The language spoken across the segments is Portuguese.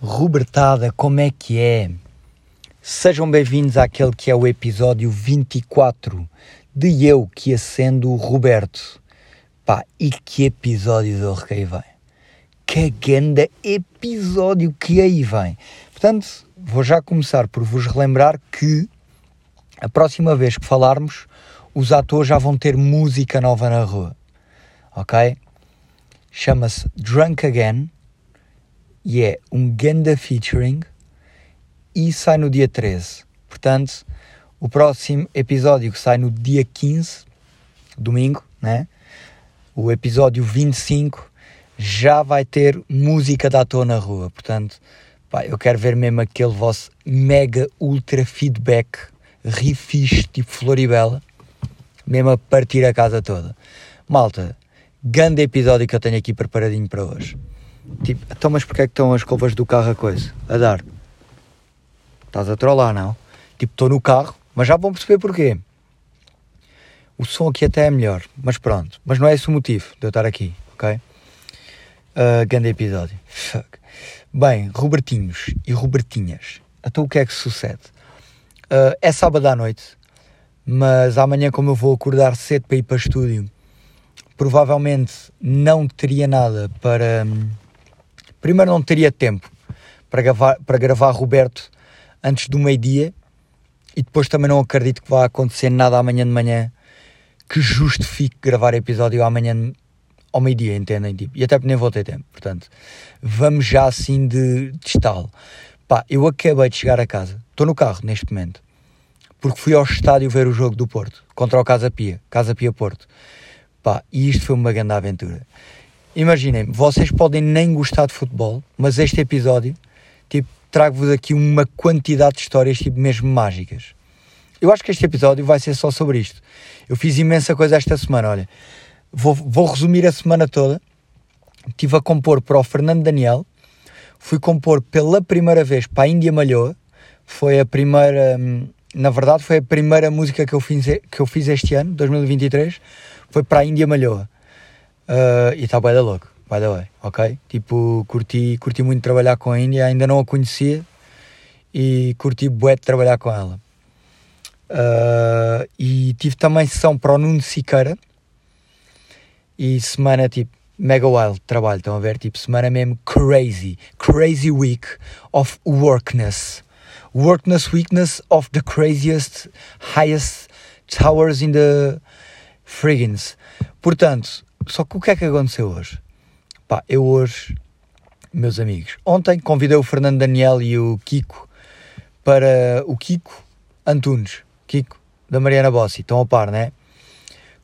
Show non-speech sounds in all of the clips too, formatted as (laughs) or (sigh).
Robertada, como é que é? Sejam bem-vindos àquele que é o episódio 24 de Eu que acendo o Roberto. Pá, e que episódio do que aí vem? Que grande episódio que aí vem. Portanto, vou já começar por vos relembrar que a próxima vez que falarmos, os atores já vão ter música nova na rua. Ok? Chama-se Drunk Again e é um ganda featuring e sai no dia 13. Portanto, o próximo episódio que sai no dia 15, domingo, né? O episódio 25 já vai ter música da toa na rua. Portanto, pá, eu quero ver mesmo aquele vosso mega ultra feedback rifixe tipo Floribela, mesmo a partir a casa toda. Malta, grande episódio que eu tenho aqui preparadinho para hoje. Tipo, então, mas porquê é que estão as escovas do carro a coisa? A dar? Estás a trollar, não? Tipo, estou no carro, mas já vão perceber porquê. O som aqui até é melhor, mas pronto. Mas não é esse o motivo de eu estar aqui, ok? Uh, grande episódio. Fuck. Bem, Robertinhos e Robertinhas. Então o que é que sucede? Uh, é sábado à noite, mas amanhã, como eu vou acordar cedo para ir para estúdio, provavelmente não teria nada para. Hum, Primeiro, não teria tempo para gravar, para gravar Roberto antes do meio-dia e depois também não acredito que vá acontecer nada amanhã de manhã que justifique gravar episódio amanhã ao meio-dia, entendem? Tipo, e até nem vou ter tempo, portanto, vamos já assim de, de estalo. Pá, eu acabei de chegar a casa, estou no carro neste momento, porque fui ao estádio ver o jogo do Porto contra o Casa Pia, Casa Pia Porto. Pá, e isto foi uma grande aventura. Imaginem, vocês podem nem gostar de futebol, mas este episódio, tipo, trago-vos aqui uma quantidade de histórias, tipo, mesmo mágicas. Eu acho que este episódio vai ser só sobre isto. Eu fiz imensa coisa esta semana, olha. Vou, vou resumir a semana toda. Estive a compor para o Fernando Daniel. Fui compor pela primeira vez para a Índia Malhoa. Foi a primeira... Hum, na verdade, foi a primeira música que eu fiz, que eu fiz este ano, 2023. Foi para a Índia Malhoa. Uh, e está bem da louco, by the way, ok? Tipo, curti, curti muito trabalhar com a Índia, ainda não a conhecia e curti bué de trabalhar com ela. Uh, e tive também sessão para o Nuno Siqueira e semana tipo mega wild trabalho, estão a ver? Tipo, semana mesmo crazy, crazy week of workness. Workness weakness of the craziest, highest towers in the friggins. Portanto, só que o que é que aconteceu hoje? Pá, eu hoje, meus amigos, ontem convidei o Fernando Daniel e o Kiko para o Kiko Antunes, Kiko da Mariana Bossi, estão a par, né?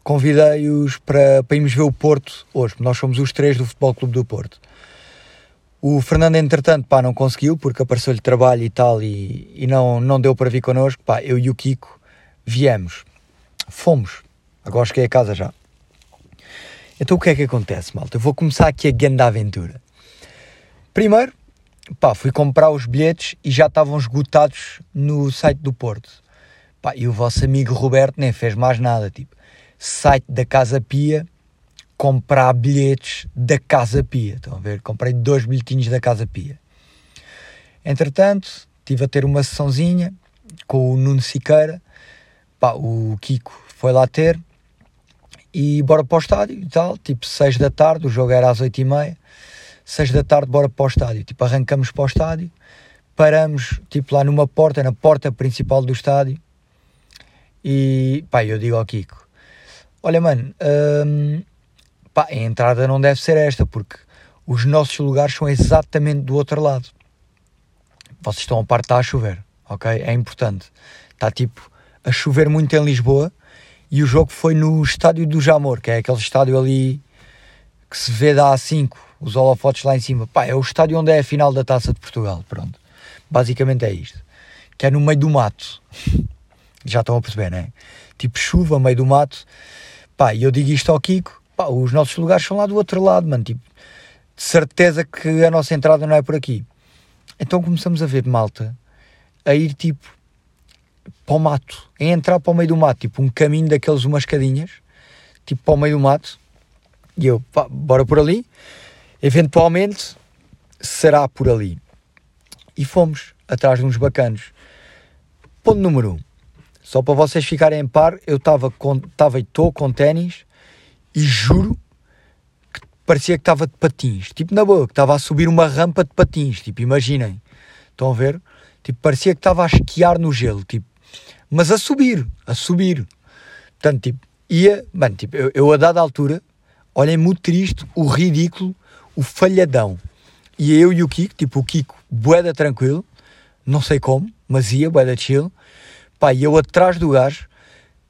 Convidei-os para, para irmos ver o Porto hoje, nós somos os três do Futebol Clube do Porto. O Fernando, entretanto, pá, não conseguiu porque apareceu-lhe trabalho e tal e, e não, não deu para vir connosco. Pá, eu e o Kiko viemos, fomos, agora cheguei a casa já. Então o que é que acontece, malta? Eu vou começar aqui a grande aventura. Primeiro, pá, fui comprar os bilhetes e já estavam esgotados no site do Porto. Pá, e o vosso amigo Roberto nem fez mais nada, tipo, site da Casa Pia, comprar bilhetes da Casa Pia. Estão a ver? Comprei dois bilhetinhos da Casa Pia. Entretanto, tive a ter uma sessãozinha com o Nuno Siqueira, pá, o Kiko foi lá ter, e bora para o estádio e tal, tipo 6 da tarde, o jogo era às 8 e meia, 6 da tarde bora para o estádio, tipo arrancamos para o estádio, paramos tipo lá numa porta, na porta principal do estádio e pá, eu digo ao Kiko, olha mano, hum, pá, a entrada não deve ser esta porque os nossos lugares são exatamente do outro lado. Vocês estão a parte está a chover, ok? É importante. Está tipo a chover muito em Lisboa, e o jogo foi no estádio do Jamor, que é aquele estádio ali que se vê da A5, os holofotes lá em cima. Pá, é o estádio onde é a final da Taça de Portugal, pronto. Basicamente é isto. Que é no meio do mato. Já estão a perceber, não é? Tipo chuva, meio do mato. Pá, e eu digo isto ao Kiko, pá, os nossos lugares são lá do outro lado, mano. Tipo, de certeza que a nossa entrada não é por aqui. Então começamos a ver malta a ir tipo para o mato, em entrar para o meio do mato, tipo um caminho daqueles, umas escadinhas, tipo para o meio do mato, e eu, pá, bora por ali, eventualmente será por ali. e fomos atrás de uns bacanos. Ponto número 1. Um. Só para vocês ficarem em par, eu estava e estou com ténis e juro que parecia que estava de patins. Tipo, na boa, que estava a subir uma rampa de patins. Tipo, imaginem. Estão a ver? Tipo, parecia que estava a esquiar no gelo. Tipo, mas a subir, a subir. Portanto, tipo, ia, mano, tipo, eu, eu a dada altura, olhem muito triste, o ridículo, o falhadão. E eu e o Kiko, tipo, o Kiko, boeda tranquilo, não sei como, mas ia, boeda chill Pá, e eu atrás do gajo,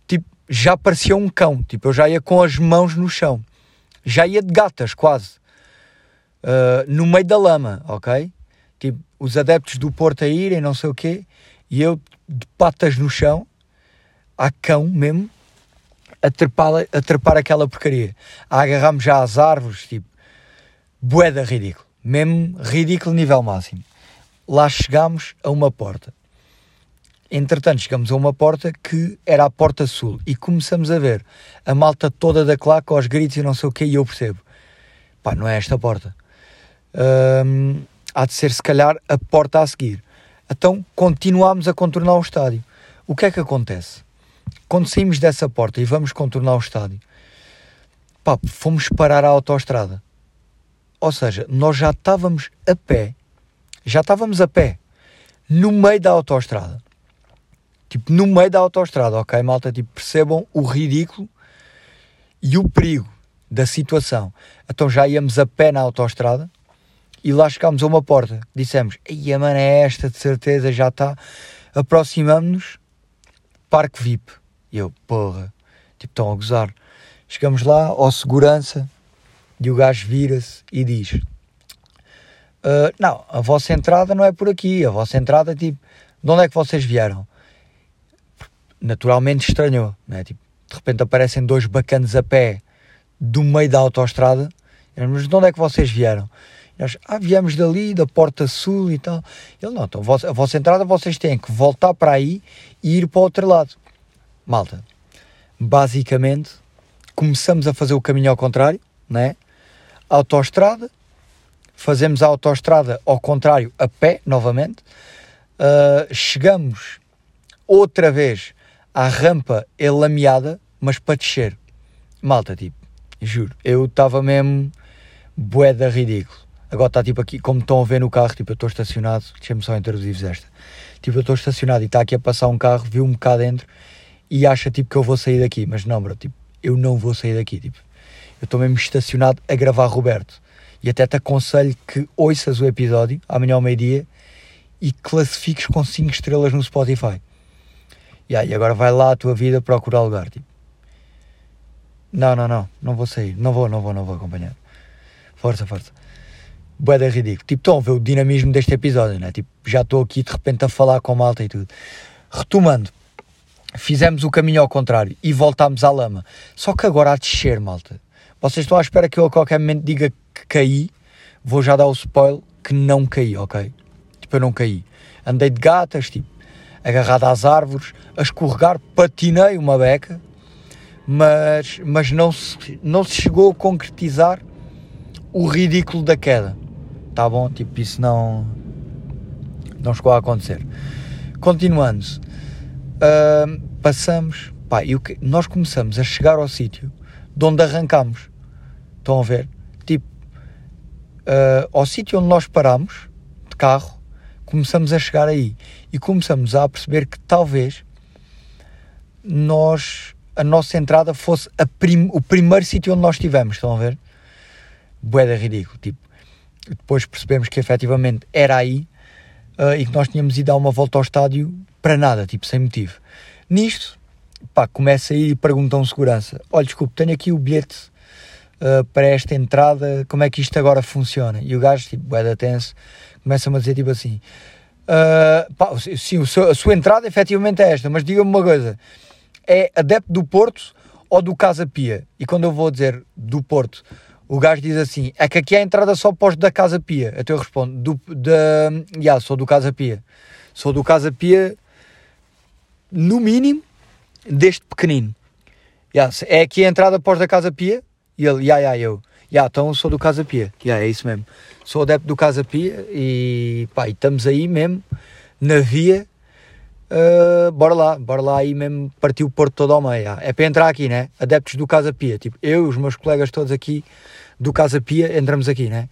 tipo, já parecia um cão. Tipo, eu já ia com as mãos no chão. Já ia de gatas, quase. Uh, no meio da lama, ok? Tipo, os adeptos do Porto a irem, não sei o quê. E eu de patas no chão, a cão mesmo, a trepar, a trepar aquela porcaria. A agarrar-me já às árvores, tipo, boeda ridículo. Mesmo ridículo nível máximo. Lá chegámos a uma porta. Entretanto, chegamos a uma porta que era a porta sul e começamos a ver a malta toda da claque aos gritos e não sei o que, e eu percebo, pá, não é esta porta. Hum, há de ser, se calhar, a porta a seguir. Então, continuámos a contornar o estádio. O que é que acontece? Quando saímos dessa porta e vamos contornar o estádio, pá, fomos parar a autoestrada. Ou seja, nós já estávamos a pé, já estávamos a pé, no meio da autoestrada tipo, no meio da autoestrada, ok, malta? Tipo, percebam o ridículo e o perigo da situação. Então já íamos a pé na autoestrada e lá chegámos a uma porta. Dissemos, ei, a mano é esta, de certeza, já está. Aproximamos-nos, Parque VIP. E eu, porra, tipo, estão a gozar. Chegamos lá, ao segurança, e o gajo vira-se e diz: uh, Não, a vossa entrada não é por aqui, a vossa entrada, tipo, de onde é que vocês vieram? naturalmente estranhou, né? tipo, de repente aparecem dois bacanos a pé do meio da autoestrada, mas de onde é que vocês vieram? Nós, ah, viemos dali, da Porta Sul e tal. Ele, não, então a vossa entrada vocês têm que voltar para aí e ir para o outro lado. Malta, basicamente, começamos a fazer o caminho ao contrário, né? Autoestrada, fazemos a autoestrada ao contrário, a pé, novamente, uh, chegamos outra vez à rampa é lameada, mas para descer. Malta, tipo, juro, eu estava mesmo boeda ridículo. Agora está tipo aqui, como estão a ver no carro, tipo, eu estou estacionado, deixa-me só introduzir-vos esta. Tipo, eu estou estacionado e está aqui a passar um carro, viu-me cá dentro e acha tipo que eu vou sair daqui, mas não, bro, tipo, eu não vou sair daqui, tipo. Eu estou mesmo estacionado a gravar Roberto. E até te aconselho que ouças o episódio amanhã ao meio-dia e classifiques com 5 estrelas no Spotify. Yeah, e agora vai lá a tua vida procurar lugar. Tipo, não, não, não, não vou sair, não vou, não vou, não vou acompanhar. Força, força. Boeda ridículo. Tipo, estão a ver o dinamismo deste episódio, né? Tipo, já estou aqui de repente a falar com malta e tudo. Retomando, fizemos o caminho ao contrário e voltámos à lama. Só que agora a descer, malta. Vocês estão à espera que eu a qualquer momento diga que caí. Vou já dar o spoiler que não caí, ok? Tipo, eu não caí. Andei de gatas, tipo, agarrado às árvores, a escorregar, patinei uma beca, mas, mas não, se, não se chegou a concretizar o ridículo da queda. Tá bom? Tipo, isso não, não chegou a acontecer. Continuando, uh, passamos, pá, que, nós começamos a chegar ao sítio de onde arrancámos. Estão a ver? Tipo, uh, ao sítio onde nós paramos de carro, começamos a chegar aí e começamos a perceber que talvez nós a nossa entrada fosse prim, o primeiro sítio onde nós estivemos, estão a ver? Boeda ridículo, tipo, depois percebemos que efetivamente era aí uh, e que nós tínhamos ido dar uma volta ao estádio para nada, tipo, sem motivo. Nisto, pá, começa aí e pergunta um segurança, olha, desculpe, tenho aqui o bilhete uh, para esta entrada, como é que isto agora funciona? E o gajo, tipo, boeda tenso, começa-me a dizer tipo assim: uh, pá, sim, a sua entrada efetivamente é esta, mas diga-me uma coisa: é adepto do Porto ou do Casa Pia? E quando eu vou dizer do Porto, o gajo diz assim: é que aqui é a entrada só pós da Casa Pia. Então eu respondo: do, da, yeah, sou do Casa Pia. Sou do Casa Pia, no mínimo, deste pequenino. Yeah, é aqui a entrada pós da Casa Pia? E ele, yeah, yeah, eu. yeah, então sou do Casa Pia, yeah, é isso mesmo. Sou adepto do Casa Pia e, pá, e estamos aí mesmo, na via, uh, bora lá, bora lá aí mesmo partir o Porto todo ao meio. É para entrar aqui, né? Adeptos do Casa Pia, tipo, eu e os meus colegas todos aqui do Casa Pia, entramos aqui, né?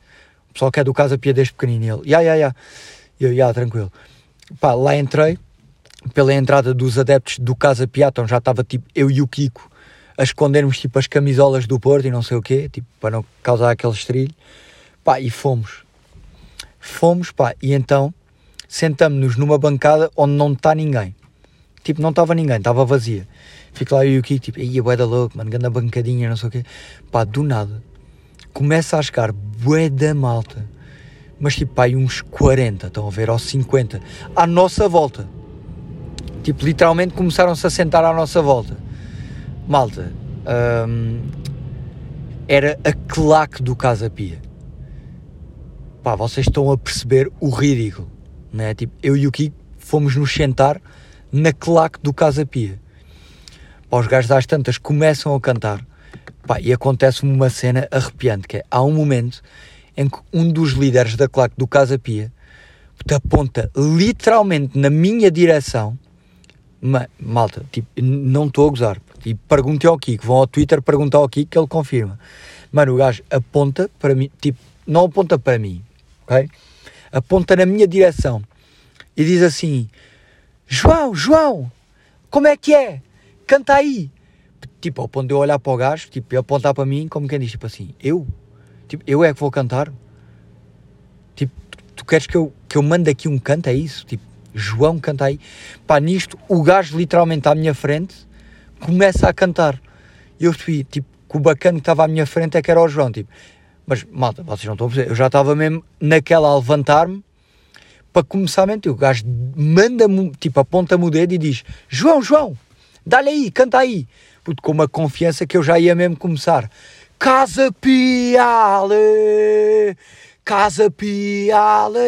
O pessoal que é do Casa Pia desde pequenino, ele, ya, ya, ya, eu, ya, tranquilo. Pá, lá entrei, pela entrada dos adeptos do Casa Pia, então já estava tipo eu e o Kiko a escondermos tipo as camisolas do Porto e não sei o quê, tipo, para não causar aquele estrilho. Pá, e fomos. Fomos, pá, e então sentamos-nos numa bancada onde não está ninguém. Tipo, não estava ninguém, estava vazia. Fico lá eu e o Kiko, tipo, aí bué da louco, mano, grande bancadinha, não sei o quê. Pá, do nada, começa a chegar bué da malta. Mas tipo, pá, uns 40, estão a ver, ou 50, à nossa volta. Tipo, literalmente começaram-se a sentar à nossa volta Malta, hum, era a claque do Casa Pia. Pá, vocês estão a perceber o ridículo, né? Tipo, eu e o Kiko fomos nos sentar na claque do Casa Pia. Pá, os gajos às tantas começam a cantar, pá, e acontece uma cena arrepiante, que é, há um momento em que um dos líderes da claque do Casa Pia te aponta literalmente na minha direção, ma, malta, tipo, não estou a gozar, e perguntem ao Kiko, vão ao Twitter perguntar ao Kiko que ele confirma. Mano, o gajo aponta para mim, tipo, não aponta para mim, ok? Aponta na minha direção e diz assim: João, João, como é que é? Canta aí. Tipo, ao ponto de eu olhar para o gajo, tipo, apontar para mim, como quem diz, tipo assim, eu? Tipo, eu é que vou cantar? Tipo, tu queres que eu, que eu mande aqui um canto, é isso? Tipo, João canta aí. Pá, nisto, o gajo literalmente à minha frente começa a cantar. E eu percebi, tipo, que o bacana que estava à minha frente é que era o João, tipo. Mas, malta, vocês não estão a perceber, eu já estava mesmo naquela a levantar-me para começar a mentir. O gajo manda-me, tipo, aponta-me o dedo e diz: João, João, dá-lhe aí, canta aí. Puto, com uma confiança que eu já ia mesmo começar. Casa Piale, Casa Piale,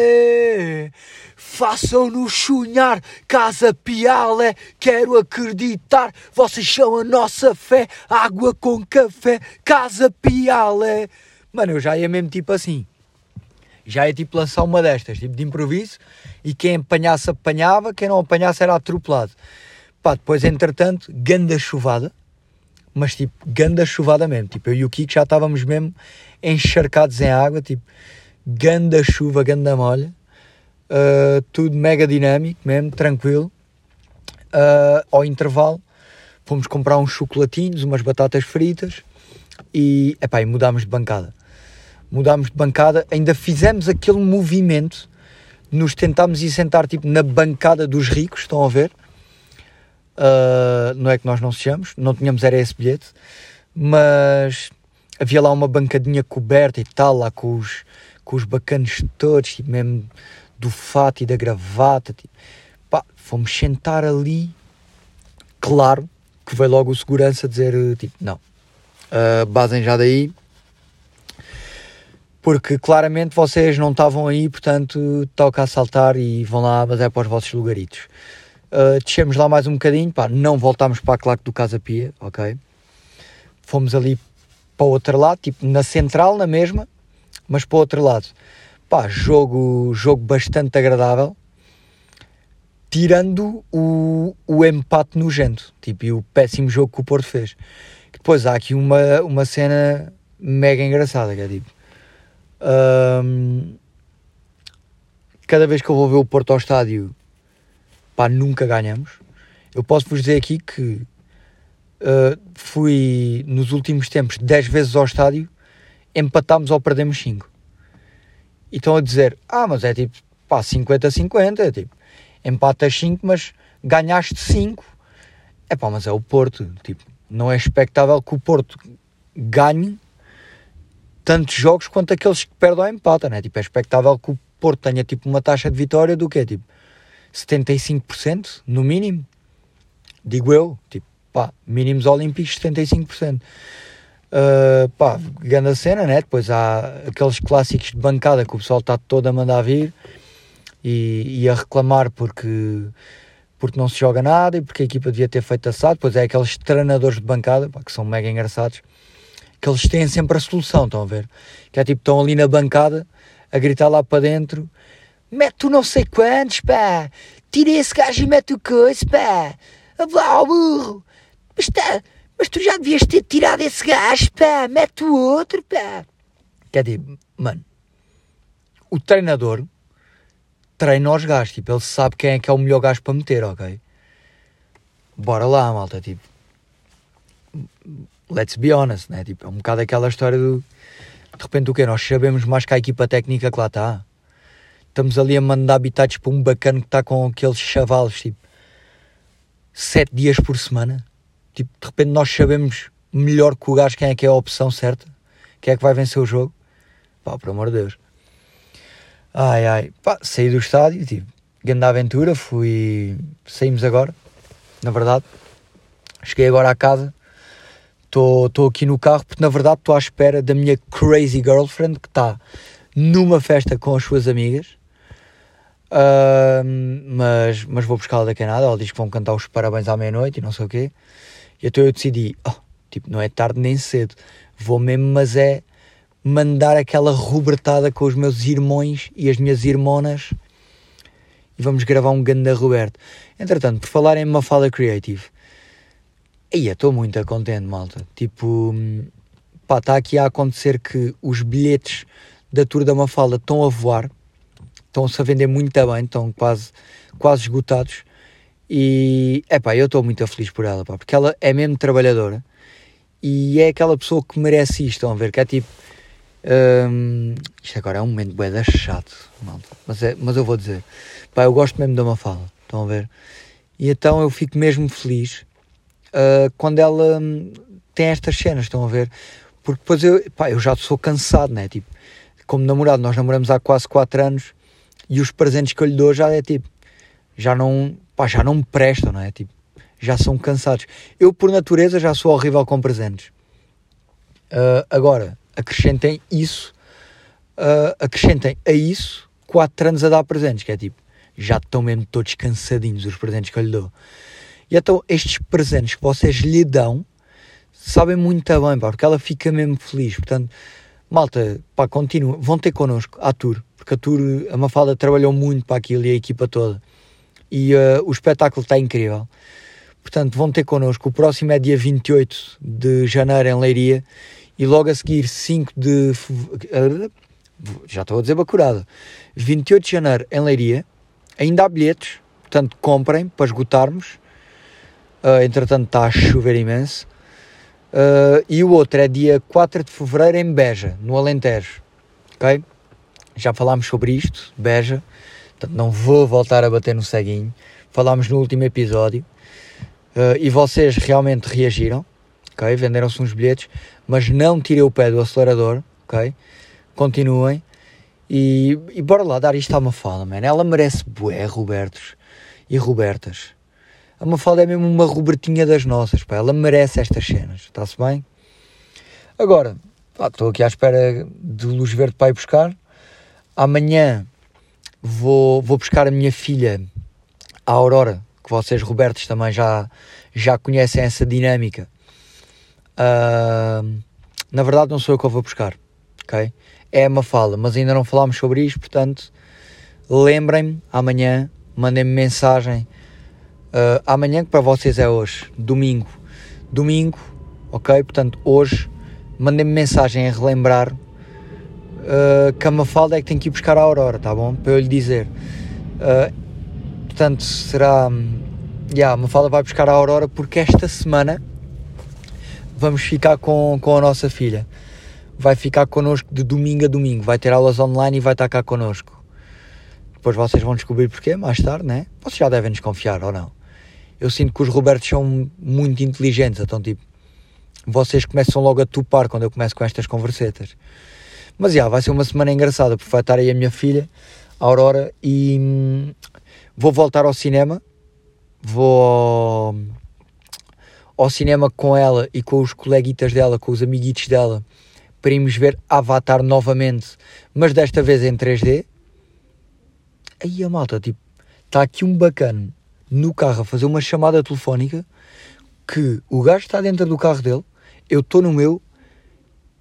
façam-nos sonhar, Casa Piale, quero acreditar, vocês são a nossa fé, água com café, Casa Piale. Mano, eu já ia mesmo tipo assim, já ia tipo lançar uma destas, tipo de improviso, e quem apanhasse apanhava, quem não apanhasse era atropelado. Pá, depois entretanto, ganda chuvada, mas tipo, ganda chuvada mesmo, tipo, eu e o Kiko já estávamos mesmo encharcados em água, tipo, ganda chuva, ganda molha, uh, tudo mega dinâmico mesmo, tranquilo. Uh, ao intervalo fomos comprar uns chocolatinhos, umas batatas fritas e, epá, e mudámos de bancada. Mudámos de bancada, ainda fizemos aquele movimento, nos tentámos ir sentar tipo na bancada dos ricos, estão a ver? Uh, não é que nós não sejamos, não tínhamos era esse bilhete, mas havia lá uma bancadinha coberta e tal, lá com os, com os bacanos todos, tipo, mesmo do fato e da gravata. Tipo, pá, fomos sentar ali. Claro que veio logo o segurança dizer: tipo, não, uh, basem já daí, porque claramente vocês não estavam aí, portanto, toca a saltar e vão lá, mas é para os vossos lugaritos. Uh, descemos lá mais um bocadinho, pá, não voltámos para a claque do Casa Pia, ok? Fomos ali para o outro lado, tipo na central, na mesma, mas para o outro lado. Pá, jogo, jogo bastante agradável, tirando o, o empate nojento, tipo, e o péssimo jogo que o Porto fez. Depois há aqui uma, uma cena mega engraçada, que é tipo... Um, cada vez que eu vou ver o Porto ao estádio, pá, nunca ganhamos. Eu posso vos dizer aqui que uh, fui nos últimos tempos 10 vezes ao estádio empatámos ou perdemos 5. E estão a dizer, ah, mas é tipo, pá, 50-50, é tipo, empatas 5, mas ganhaste 5. É pá, mas é o Porto, tipo, não é expectável que o Porto ganhe tantos jogos quanto aqueles que perdem ou empatam, né? Tipo, é expectável que o Porto tenha tipo uma taxa de vitória do quê? Tipo, 75% no mínimo. Digo eu, tipo, pá, mínimos olímpicos 75%. Uh, pá, grande cena, né? Depois há aqueles clássicos de bancada que o pessoal está todo a mandar vir e, e, a reclamar porque, porque não se joga nada e porque a equipa devia ter feito assado. Depois é aqueles treinadores de bancada pá, que são mega engraçados que eles têm sempre a solução, estão a ver? Que é tipo, estão ali na bancada a gritar lá para dentro: mete o não sei quantos, pá, tira esse gajo e mete o coisa, pá, vá ao burro, mas, tá, mas tu já devias ter tirado esse gajo, pá, mete o outro, pá. Que é tipo, mano, o treinador treina os gajos, tipo, ele sabe quem é que é o melhor gajo para meter, ok? Bora lá, malta, tipo, let's be honest, né? Tipo, é um bocado aquela história do de repente o que Nós sabemos mais que a equipa técnica que lá está. Estamos ali a mandar habitats para um bacana que está com aqueles chavalos, tipo, sete dias por semana. Tipo, de repente nós sabemos melhor que o gajo quem é que é a opção certa, quem é que vai vencer o jogo. Pá, por amor de Deus. Ai, ai, pá, saí do estádio, tipo, grande aventura, fui, saímos agora, na verdade. Cheguei agora à casa, estou aqui no carro porque na verdade estou à espera da minha crazy girlfriend que está numa festa com as suas amigas. Uh, mas, mas vou buscá-la daqui a nada. Ela diz que vão cantar os parabéns à meia-noite e não sei o quê. E então eu decidi: oh, tipo, não é tarde nem cedo, vou mesmo, mas é mandar aquela rubertada com os meus irmãos e as minhas irmãs e vamos gravar um grande Roberto. Entretanto, por falar em Mafala Creative, Aí estou muito contente, malta. Tipo, pá, está aqui a acontecer que os bilhetes da Tour da Mafalda estão a voar, estão-se a vender muito bem, estão quase, quase esgotados. E, é pá, eu estou muito feliz por ela, pá, porque ela é mesmo trabalhadora e é aquela pessoa que merece isto, estão a ver? Que é tipo, hum, isto agora é um momento bué chato, malta, mas, é, mas eu vou dizer, pá, eu gosto mesmo da Mafalda, estão a ver? E então eu fico mesmo feliz uh, quando ela hum, tem estas cenas, estão a ver? Porque depois eu, pá, eu já sou cansado, né? Tipo, como namorado, nós namoramos há quase 4 anos e os presentes que eu lhe dou já é tipo, já não, pá, já não me prestam, não é? Tipo, já são cansados. Eu, por natureza, já sou horrível com presentes. Uh, agora, acrescentem isso, uh, acrescentem a isso 4 anos a dar presentes, que é tipo, já estão mesmo todos cansadinhos os presentes que eu lhe dou. E então estes presentes que vocês lhe dão sabem muito bem, pá, porque ela fica mesmo feliz. Portanto, malta, pá, continua, vão ter connosco a tour, porque a tour, a Mafalda trabalhou muito para aquilo e a equipa toda. E uh, o espetáculo está incrível. Portanto, vão ter connosco. O próximo é dia 28 de janeiro em Leiria e logo a seguir 5 de. Já estou a dizer bacurada. 28 de janeiro em Leiria. Ainda há bilhetes, portanto, comprem para esgotarmos. Uh, entretanto, está a chover imenso. Uh, e o outro é dia 4 de fevereiro em Beja, no Alentejo. Ok? Já falámos sobre isto, Beja. Portanto, não vou voltar a bater no ceguinho. Falámos no último episódio. Uh, e vocês realmente reagiram. Ok? Venderam-se uns bilhetes. Mas não tirem o pé do acelerador. Ok? Continuem. E, e bora lá dar isto a uma fala, man. Ela merece bué, Robertos e Robertas. A Mafalda é mesmo uma Robertinha das nossas, pá. Ela merece estas cenas, está-se bem? Agora, estou aqui à espera de luz verde para ir buscar. Amanhã vou, vou buscar a minha filha, a Aurora, que vocês, Robertos, também já, já conhecem essa dinâmica. Uh, na verdade, não sou eu que eu vou buscar, ok? É a Mafalda, mas ainda não falámos sobre isto, portanto, lembrem-me amanhã, mandem-me mensagem Uh, amanhã, que para vocês é hoje, domingo. Domingo, ok? Portanto, hoje, mandem-me mensagem a relembrar uh, que a Mafalda é que tem que ir buscar a Aurora, tá bom? Para eu lhe dizer. Uh, portanto, será. Yeah, a Mafalda vai buscar a Aurora porque esta semana vamos ficar com, com a nossa filha. Vai ficar connosco de domingo a domingo, vai ter aulas online e vai estar cá connosco. Depois vocês vão descobrir porquê mais tarde, né? Vocês já devem desconfiar ou não? Eu sinto que os Robertos são muito inteligentes, então tipo, vocês começam logo a topar quando eu começo com estas conversetas. Mas já, vai ser uma semana engraçada, porque vai estar aí a minha filha, a Aurora, e hum, vou voltar ao cinema, vou ao, cinema com ela e com os coleguitas dela, com os amiguitos dela, para irmos ver Avatar novamente, mas desta vez em 3D. Aí a malta, tipo, está aqui um bacana no carro a fazer uma chamada telefónica que o gajo está dentro do carro dele, eu estou no meu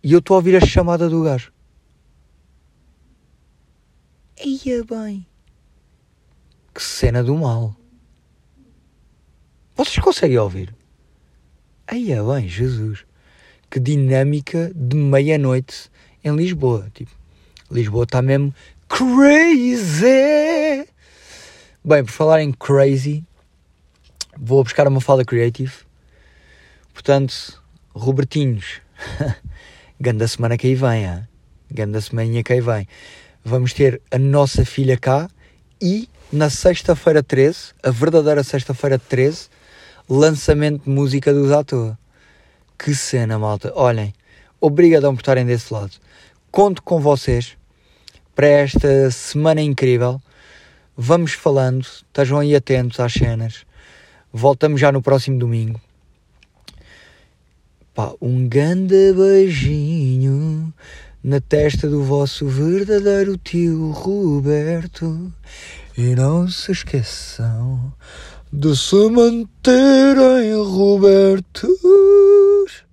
E eu estou a ouvir a chamada do gajo. Eia bem. Que cena do mal. Vocês conseguem ouvir? Eia bem, Jesus. Que dinâmica de meia-noite em Lisboa. Tipo, Lisboa está mesmo crazy. Bem, por falar em crazy, vou buscar uma fala creative. Portanto, Robertinhos, (laughs) ganda semana que aí vem, hein? ganda semana que aí vem. Vamos ter a nossa filha cá e na sexta-feira 13, a verdadeira sexta-feira 13, lançamento de música dos toa. Que cena, malta. Olhem, obrigadão por estarem desse lado. Conto com vocês para esta semana incrível. Vamos falando, estejam aí atentos às cenas. Voltamos já no próximo domingo. Pá, um grande beijinho na testa do vosso verdadeiro tio Roberto. E não se esqueçam de se manterem, Roberto.